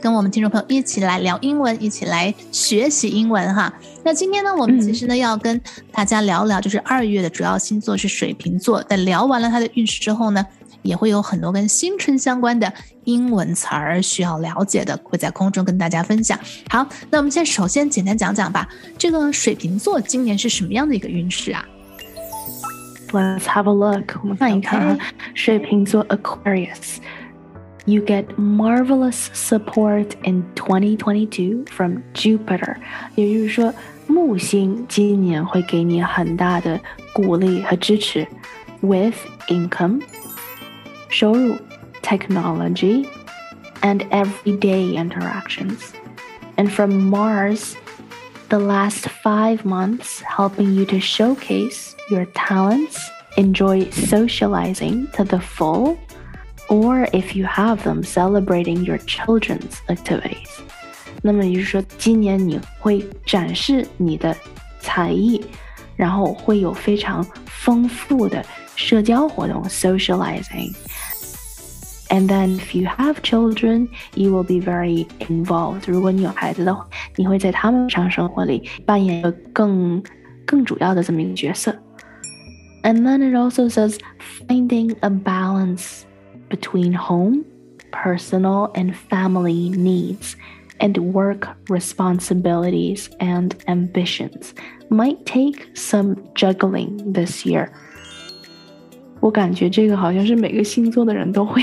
跟我们听众朋友一起来聊英文，一起来学习英文哈。那今天呢，我们其实呢要跟大家聊聊，就是二月的主要星座是水瓶座。在聊完了它的运势之后呢，也会有很多跟新春相关的英文词儿需要了解的，会在空中跟大家分享。好，那我们现在首先简单讲讲吧，这个水瓶座今年是什么样的一个运势啊？Let's have a look. 我们看一看水瓶座 Aquarius. You get marvelous support in 2022 from Jupiter. 也就是说，木星今年会给你很大的鼓励和支持，with income 收入，technology and everyday interactions. And from Mars, the last five months helping you to showcase your talents, enjoy socializing to the full, or if you have them, celebrating your children's activities. 那么也就是说，今年你会展示你的才艺，然后会有非常丰富的社交活动 （socializing）。And then, if you have children, you will be very involved. 如果你有孩子的话，你会在他们日常生活里扮演一个更更主要的这么一个角色。and then it also says finding a balance between home, personal, and family needs and work responsibilities and ambitions might take some juggling this year. 我感觉这个好像是每个星座的人都会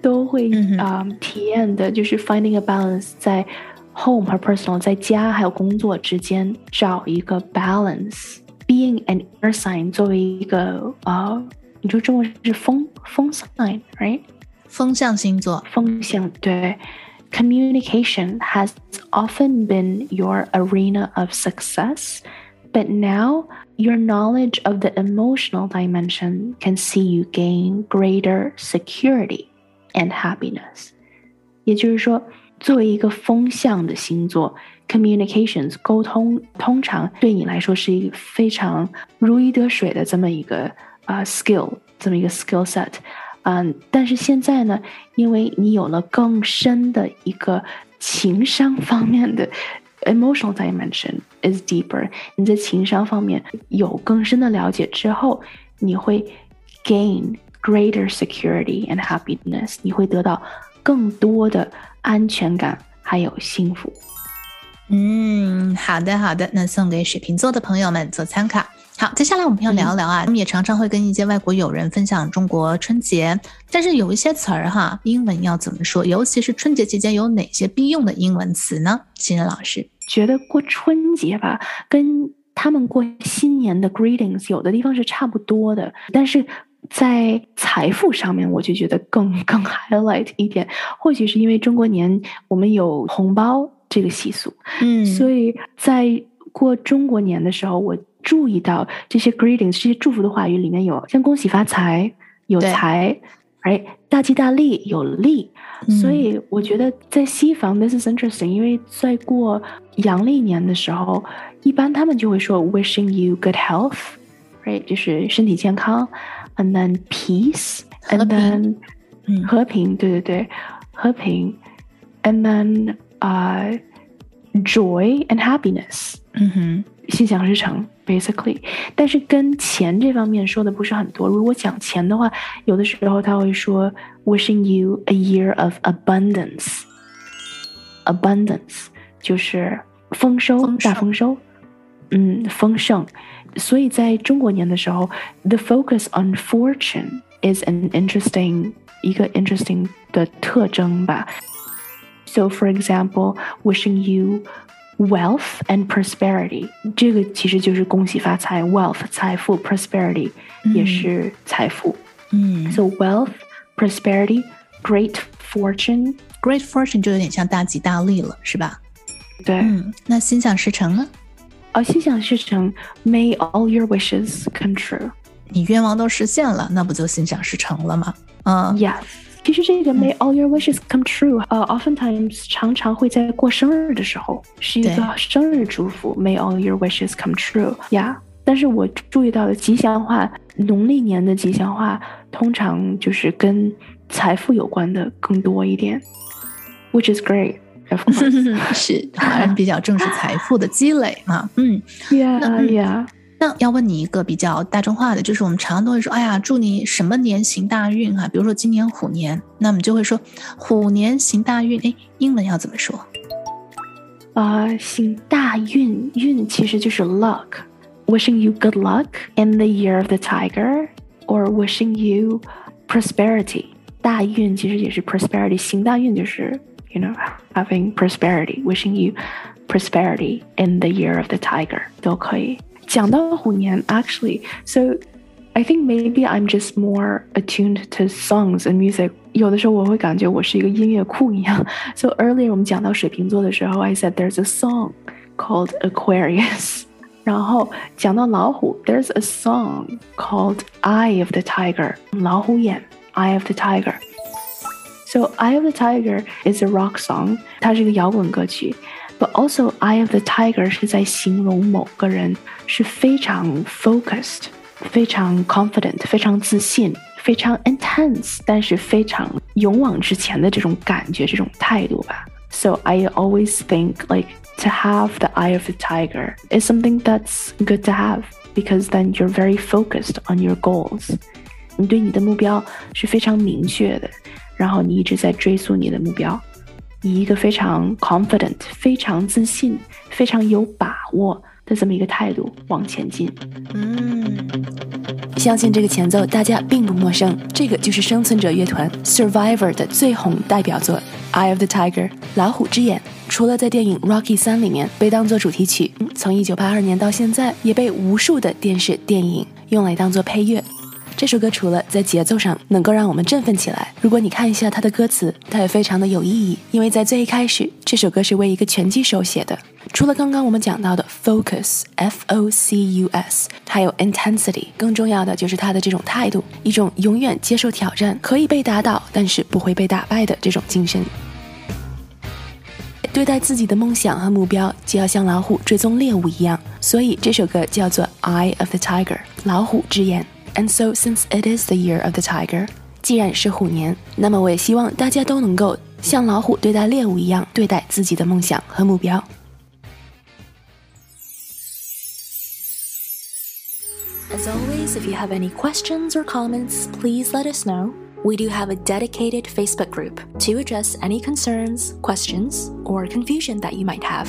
都会啊、嗯 um, 体验的，就是 finding a balance 在 home 和 personal 在家还有工作之间找一个 balance。being an air sign 作为一个呃， 你说中文是风风 sign，right？风象星座，风象对。Communication has often been your arena of success, but now your knowledge of the emotional dimension can see you gain greater security and happiness. 也就是说，作为一个风象的星座，communications 沟通通常对你来说是一个非常如鱼得水的这么一个 啊、skill，这么一个 skill set。嗯，但是现在呢，因为你有了更深的一个情商方面的 emotional dimension is deeper，你在情商方面有更深的了解之后，你会 gain greater security and happiness，你会得到更多的安全感还有幸福。嗯，好的好的，那送给水瓶座的朋友们做参考。好，接下来我们要聊一聊啊，我们也常常会跟一些外国友人分享中国春节，但是有一些词儿哈，英文要怎么说？尤其是春节期间有哪些必用的英文词呢？新人老师觉得过春节吧，跟他们过新年的 greetings 有的地方是差不多的，但是在财富上面，我就觉得更 更 highlight 一点，或许是因为中国年我们有红包。这个习俗，嗯，所以在过中国年的时候，我注意到这些 greetings 这些祝福的话语里面有像恭喜发财，有财，哎，大吉大利，有利。所以我觉得在西方，this is interesting，因为在过阳历年的时候，一般他们就会说 wishing you good health，right，就是身体健康，and then peace，and then 和平，对对对，和平，and then。啊、uh,，joy and happiness，嗯哼， 心想事成，basically。但是跟钱这方面说的不是很多。如果讲钱的话，有的时候他会说 wishing you a year of abundance。abundance 就是丰收，大丰收，嗯，丰盛。所以在中国年的时候，the focus on fortune is an interesting 一个 interesting 的特征吧。so, for example, wishing you wealth and prosperity，这个其实就是恭喜发财，wealth 财富，prosperity 也是财富。嗯，so wealth, prosperity, great fortune, great fortune 就有点像大吉大利了，是吧？对。嗯，那心想事成呢？哦，心想事成，May all your wishes come true。你愿望都实现了，那不就心想事成了吗？嗯，Yes。其实这个 May all your wishes come true，呃，oftentimes 常常会在过生日的时候是一个生日祝福，May all your wishes come true。呀，但是我注意到的吉祥话，农历年的吉祥话通常就是跟财富有关的更多一点，which is great。是，好像比较重视财富的积累嘛。嗯，Yeah Yeah。那要问你一个比较大众化的，就是我们常常都会说，哎呀，祝你什么年行大运哈。比如说今年虎年，那我们就会说虎年行大运。哎，英文要怎么说？啊，行大运，运其实就是 luck。Wishing you good luck in the year of the tiger，or wishing you prosperity。大运其实也是 prosperity，行大运就是 you know having prosperity。Wishing you prosperity in the year of the tiger 都可以。讲到虎年，actually, so I think maybe I'm just more attuned to songs and music. 有的时候我会感觉我是一个音乐库一样。So earlier 我们讲到水瓶座的时候，I said there's a song called Aquarius. 然后讲到老虎，there's a song called Eye of the Tiger. 老虎眼，Eye of the Tiger. So Eye of the Tiger is a rock song. 它是一个摇滚歌曲。 but also eye of the tiger 是在形容某个人是非常 focused、非常 confident、非常自信、非常 intense，但是非常勇往直前的这种感觉、这种态度吧。So I always think like to have the eye of the tiger is something that's good to have because then you're very focused on your goals. 你对你的目标是非常明确的，然后你一直在追溯你的目标。 以一个非常 confident、非常自信、非常有把握的这么一个态度往前进。嗯，相信这个前奏大家并不陌生，这个就是生存者乐团 Survivor 的最红代表作《Eye of the Tiger》老虎之眼。除了在电影《Rocky 三》里面被当作主题曲，从1982年到现在，也被无数的电视、电影用来当做配乐。这首歌除了在节奏上能够让我们振奋起来，如果你看一下它的歌词，它也非常的有意义。因为在最一开始，这首歌是为一个拳击手写的。除了刚刚我们讲到的 focus，f o c u s，还有 intensity，更重要的就是他的这种态度，一种永远接受挑战，可以被打倒，但是不会被打败的这种精神。对待自己的梦想和目标，就要像老虎追踪猎物一样。所以这首歌叫做 Eye of the Tiger，老虎之眼。And so, since it is the year of the tiger，既然是虎年，那么我也希望大家都能够像老虎对待猎物一样对待自己的梦想和目标。As always, if you have any questions or comments, please let us know. We do have a dedicated Facebook group to address any concerns, questions, or confusion that you might have.